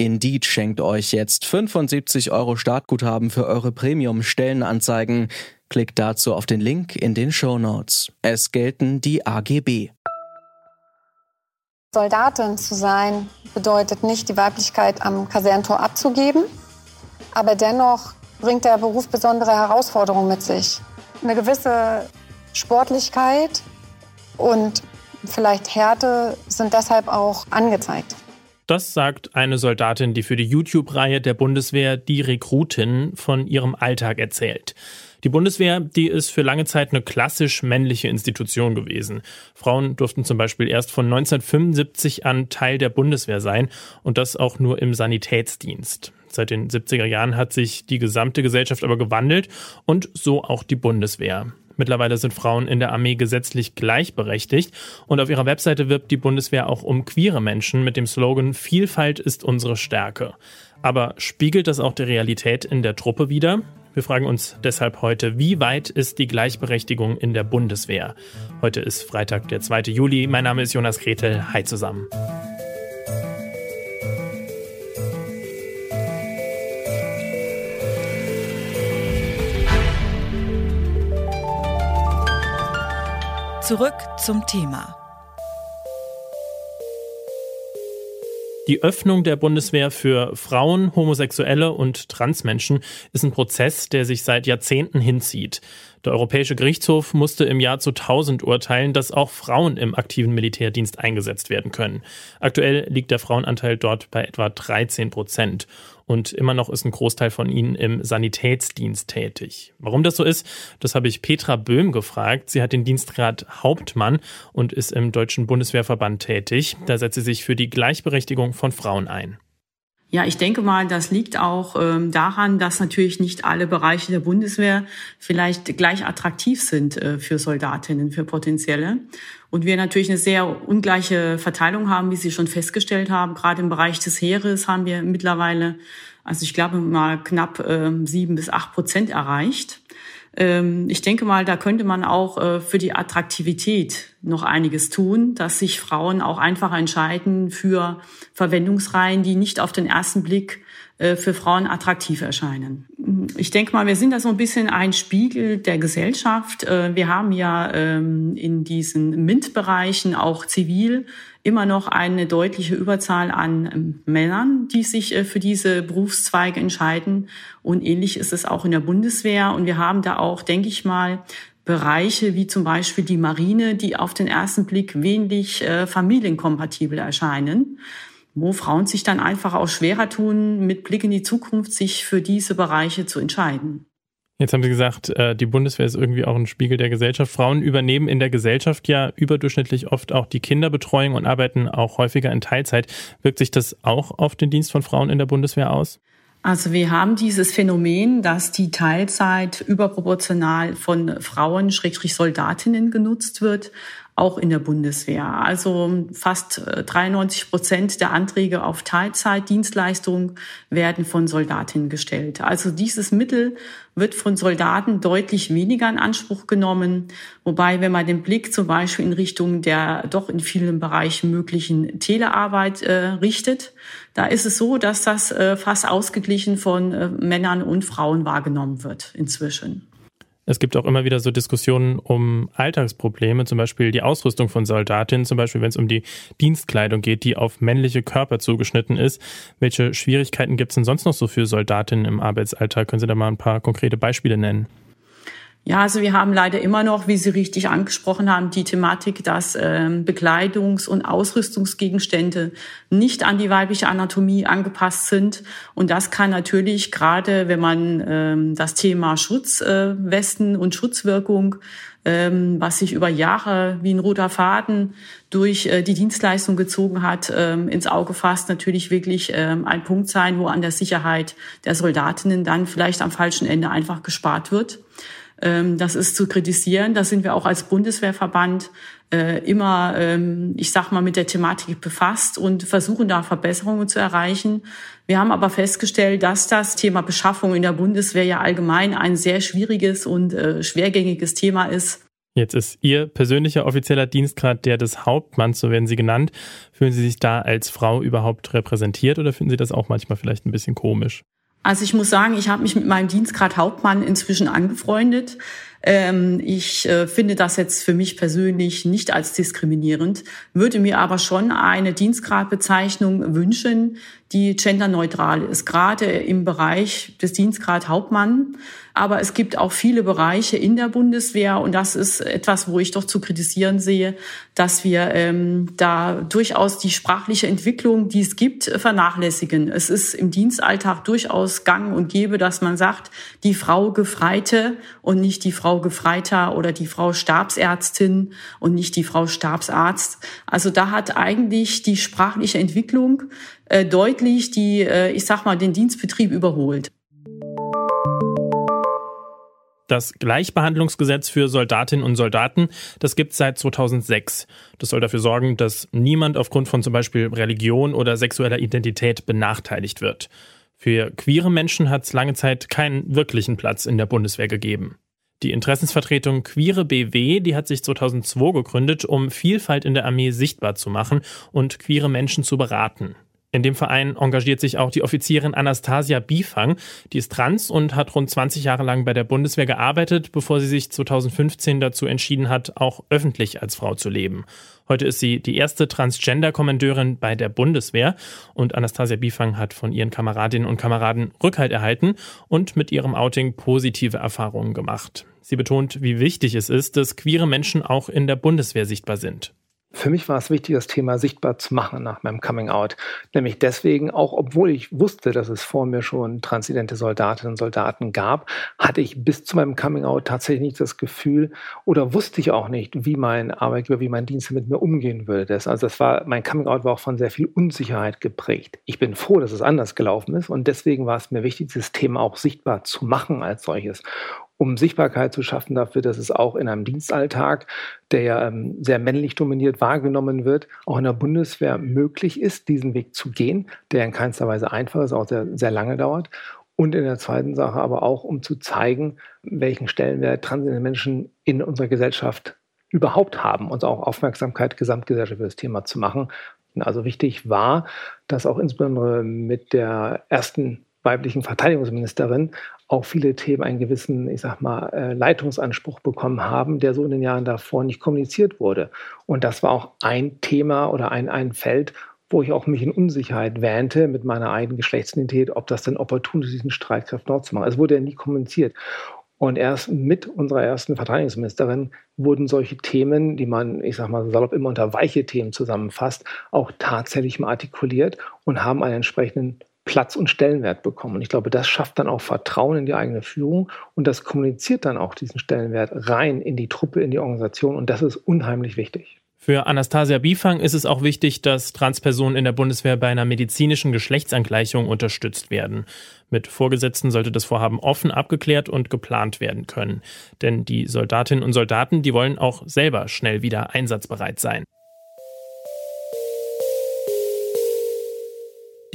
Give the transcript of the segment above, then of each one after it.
Indeed schenkt euch jetzt 75 Euro Startguthaben für eure Premium-Stellenanzeigen. Klickt dazu auf den Link in den Show Notes. Es gelten die AGB. Soldatin zu sein bedeutet nicht, die Weiblichkeit am Kaserntor abzugeben, aber dennoch bringt der Beruf besondere Herausforderungen mit sich. Eine gewisse Sportlichkeit und vielleicht Härte sind deshalb auch angezeigt. Das sagt eine Soldatin, die für die YouTube-Reihe der Bundeswehr Die Rekrutin von ihrem Alltag erzählt. Die Bundeswehr, die ist für lange Zeit eine klassisch männliche Institution gewesen. Frauen durften zum Beispiel erst von 1975 an Teil der Bundeswehr sein und das auch nur im Sanitätsdienst. Seit den 70er Jahren hat sich die gesamte Gesellschaft aber gewandelt und so auch die Bundeswehr. Mittlerweile sind Frauen in der Armee gesetzlich gleichberechtigt und auf ihrer Webseite wirbt die Bundeswehr auch um queere Menschen mit dem Slogan Vielfalt ist unsere Stärke. Aber spiegelt das auch die Realität in der Truppe wider? Wir fragen uns deshalb heute, wie weit ist die Gleichberechtigung in der Bundeswehr? Heute ist Freitag, der 2. Juli. Mein Name ist Jonas Gretel. Hi zusammen. Zurück zum Thema. Die Öffnung der Bundeswehr für Frauen, Homosexuelle und Transmenschen ist ein Prozess, der sich seit Jahrzehnten hinzieht. Der Europäische Gerichtshof musste im Jahr 2000 urteilen, dass auch Frauen im aktiven Militärdienst eingesetzt werden können. Aktuell liegt der Frauenanteil dort bei etwa 13 Prozent. Und immer noch ist ein Großteil von ihnen im Sanitätsdienst tätig. Warum das so ist, das habe ich Petra Böhm gefragt. Sie hat den Dienstgrad Hauptmann und ist im Deutschen Bundeswehrverband tätig. Da setzt sie sich für die Gleichberechtigung von Frauen ein. Ja, ich denke mal, das liegt auch ähm, daran, dass natürlich nicht alle Bereiche der Bundeswehr vielleicht gleich attraktiv sind äh, für Soldatinnen, für potenzielle. Und wir natürlich eine sehr ungleiche Verteilung haben, wie Sie schon festgestellt haben. Gerade im Bereich des Heeres haben wir mittlerweile, also ich glaube mal knapp äh, sieben bis acht Prozent erreicht. Ähm, ich denke mal, da könnte man auch äh, für die Attraktivität noch einiges tun, dass sich Frauen auch einfach entscheiden für Verwendungsreihen, die nicht auf den ersten Blick für Frauen attraktiv erscheinen. Ich denke mal, wir sind da so ein bisschen ein Spiegel der Gesellschaft. Äh, wir haben ja ähm, in diesen MINT-Bereichen auch zivil immer noch eine deutliche Überzahl an ähm, Männern, die sich äh, für diese Berufszweige entscheiden. Und ähnlich ist es auch in der Bundeswehr. Und wir haben da auch, denke ich mal, Bereiche wie zum Beispiel die Marine, die auf den ersten Blick wenig äh, familienkompatibel erscheinen, wo Frauen sich dann einfach auch schwerer tun, mit Blick in die Zukunft sich für diese Bereiche zu entscheiden. Jetzt haben Sie gesagt, äh, die Bundeswehr ist irgendwie auch ein Spiegel der Gesellschaft. Frauen übernehmen in der Gesellschaft ja überdurchschnittlich oft auch die Kinderbetreuung und arbeiten auch häufiger in Teilzeit. Wirkt sich das auch auf den Dienst von Frauen in der Bundeswehr aus? Also wir haben dieses Phänomen, dass die Teilzeit überproportional von Frauen, Schrägstrich Soldatinnen genutzt wird auch in der Bundeswehr. Also fast 93 äh, Prozent der Anträge auf Teilzeitdienstleistung werden von Soldatinnen gestellt. Also dieses Mittel wird von Soldaten deutlich weniger in Anspruch genommen. Wobei, wenn man den Blick zum Beispiel in Richtung der doch in vielen Bereichen möglichen Telearbeit äh, richtet, da ist es so, dass das äh, fast ausgeglichen von äh, Männern und Frauen wahrgenommen wird inzwischen. Es gibt auch immer wieder so Diskussionen um Alltagsprobleme, zum Beispiel die Ausrüstung von Soldatinnen, zum Beispiel wenn es um die Dienstkleidung geht, die auf männliche Körper zugeschnitten ist. Welche Schwierigkeiten gibt es denn sonst noch so für Soldatinnen im Arbeitsalltag? Können Sie da mal ein paar konkrete Beispiele nennen? Ja, also wir haben leider immer noch, wie Sie richtig angesprochen haben, die Thematik, dass ähm, Bekleidungs- und Ausrüstungsgegenstände nicht an die weibliche Anatomie angepasst sind. Und das kann natürlich gerade, wenn man ähm, das Thema Schutzwesten äh, und Schutzwirkung, ähm, was sich über Jahre wie ein roter Faden durch äh, die Dienstleistung gezogen hat, ins Auge fasst, natürlich wirklich ein Punkt sein, wo an der Sicherheit der Soldatinnen dann vielleicht am falschen Ende einfach gespart wird. Ähm, das ist zu kritisieren. Da sind wir auch als Bundeswehrverband äh, immer, ähm, ich sag mal, mit der Thematik befasst und versuchen da Verbesserungen zu erreichen. Wir haben aber festgestellt, dass das Thema Beschaffung in der Bundeswehr ja allgemein ein sehr schwieriges und äh, schwergängiges Thema ist. Jetzt ist Ihr persönlicher offizieller Dienstgrad der des Hauptmanns, so werden Sie genannt. Fühlen Sie sich da als Frau überhaupt repräsentiert oder finden Sie das auch manchmal vielleicht ein bisschen komisch? Also ich muss sagen, ich habe mich mit meinem Dienstgrad Hauptmann inzwischen angefreundet. Ähm, ich äh, finde das jetzt für mich persönlich nicht als diskriminierend, würde mir aber schon eine Dienstgradbezeichnung wünschen, die genderneutral ist, gerade im Bereich des Dienstgrad Hauptmann. Aber es gibt auch viele Bereiche in der Bundeswehr und das ist etwas, wo ich doch zu kritisieren sehe, dass wir ähm, da durchaus die sprachliche Entwicklung, die es gibt, vernachlässigen. Es ist im Dienstalltag durchaus gang und gäbe, dass man sagt, die Frau Gefreite und nicht die Frau Gefreiter oder die Frau Stabsärztin und nicht die Frau Stabsarzt. Also da hat eigentlich die sprachliche Entwicklung äh, deutlich die, äh, ich sag mal, den Dienstbetrieb überholt. Das Gleichbehandlungsgesetz für Soldatinnen und Soldaten, das gibt es seit 2006. Das soll dafür sorgen, dass niemand aufgrund von zum Beispiel Religion oder sexueller Identität benachteiligt wird. Für queere Menschen hat es lange Zeit keinen wirklichen Platz in der Bundeswehr gegeben. Die Interessensvertretung Queere BW, die hat sich 2002 gegründet, um Vielfalt in der Armee sichtbar zu machen und queere Menschen zu beraten. In dem Verein engagiert sich auch die Offizierin Anastasia Bifang. Die ist trans und hat rund 20 Jahre lang bei der Bundeswehr gearbeitet, bevor sie sich 2015 dazu entschieden hat, auch öffentlich als Frau zu leben. Heute ist sie die erste Transgender-Kommandeurin bei der Bundeswehr und Anastasia Bifang hat von ihren Kameradinnen und Kameraden Rückhalt erhalten und mit ihrem Outing positive Erfahrungen gemacht. Sie betont, wie wichtig es ist, dass queere Menschen auch in der Bundeswehr sichtbar sind. Für mich war es wichtig, das Thema sichtbar zu machen nach meinem Coming Out. Nämlich deswegen, auch obwohl ich wusste, dass es vor mir schon transidente Soldatinnen und Soldaten gab, hatte ich bis zu meinem Coming Out tatsächlich nicht das Gefühl oder wusste ich auch nicht, wie mein Arbeitgeber, wie mein Dienst mit mir umgehen würde. also das war, mein Coming Out war auch von sehr viel Unsicherheit geprägt. Ich bin froh, dass es anders gelaufen ist und deswegen war es mir wichtig, dieses Thema auch sichtbar zu machen als solches um Sichtbarkeit zu schaffen dafür, dass es auch in einem Dienstalltag, der ja ähm, sehr männlich dominiert wahrgenommen wird, auch in der Bundeswehr möglich ist, diesen Weg zu gehen, der in keinster Weise einfach ist, auch sehr, sehr lange dauert. Und in der zweiten Sache aber auch, um zu zeigen, welchen Stellenwert transidente Menschen in unserer Gesellschaft überhaupt haben und auch Aufmerksamkeit gesamtgesellschaftlich für das Thema zu machen. Also wichtig war, dass auch insbesondere mit der ersten weiblichen Verteidigungsministerin auch viele Themen einen gewissen, ich sag mal, äh, Leitungsanspruch bekommen haben, der so in den Jahren davor nicht kommuniziert wurde. Und das war auch ein Thema oder ein, ein Feld, wo ich auch mich in Unsicherheit wähnte mit meiner eigenen Geschlechtsidentität, ob das denn opportun ist, diesen Streitkräften dort zu machen. Es wurde ja nie kommuniziert. Und erst mit unserer ersten Verteidigungsministerin wurden solche Themen, die man, ich sag mal, salopp immer unter weiche Themen zusammenfasst, auch tatsächlich mal artikuliert und haben einen entsprechenden Platz und Stellenwert bekommen. Und ich glaube, das schafft dann auch Vertrauen in die eigene Führung und das kommuniziert dann auch diesen Stellenwert rein in die Truppe, in die Organisation. Und das ist unheimlich wichtig. Für Anastasia Bifang ist es auch wichtig, dass Transpersonen in der Bundeswehr bei einer medizinischen Geschlechtsangleichung unterstützt werden. Mit Vorgesetzten sollte das Vorhaben offen abgeklärt und geplant werden können. Denn die Soldatinnen und Soldaten, die wollen auch selber schnell wieder einsatzbereit sein.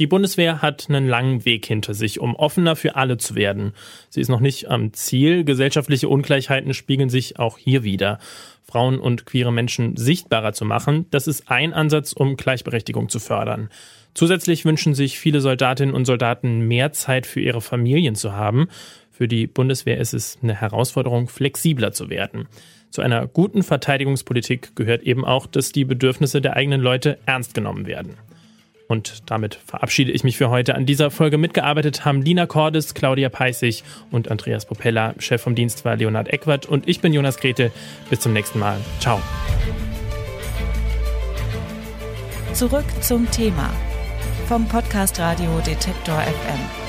Die Bundeswehr hat einen langen Weg hinter sich, um offener für alle zu werden. Sie ist noch nicht am Ziel. Gesellschaftliche Ungleichheiten spiegeln sich auch hier wieder. Frauen und queere Menschen sichtbarer zu machen, das ist ein Ansatz, um Gleichberechtigung zu fördern. Zusätzlich wünschen sich viele Soldatinnen und Soldaten mehr Zeit für ihre Familien zu haben. Für die Bundeswehr ist es eine Herausforderung, flexibler zu werden. Zu einer guten Verteidigungspolitik gehört eben auch, dass die Bedürfnisse der eigenen Leute ernst genommen werden. Und damit verabschiede ich mich für heute. An dieser Folge mitgearbeitet haben Lina Cordes, Claudia Peissig und Andreas Popella. Chef vom Dienst war Leonhard Eckwart und ich bin Jonas Grete. Bis zum nächsten Mal. Ciao. Zurück zum Thema vom Podcast Radio Detektor FM.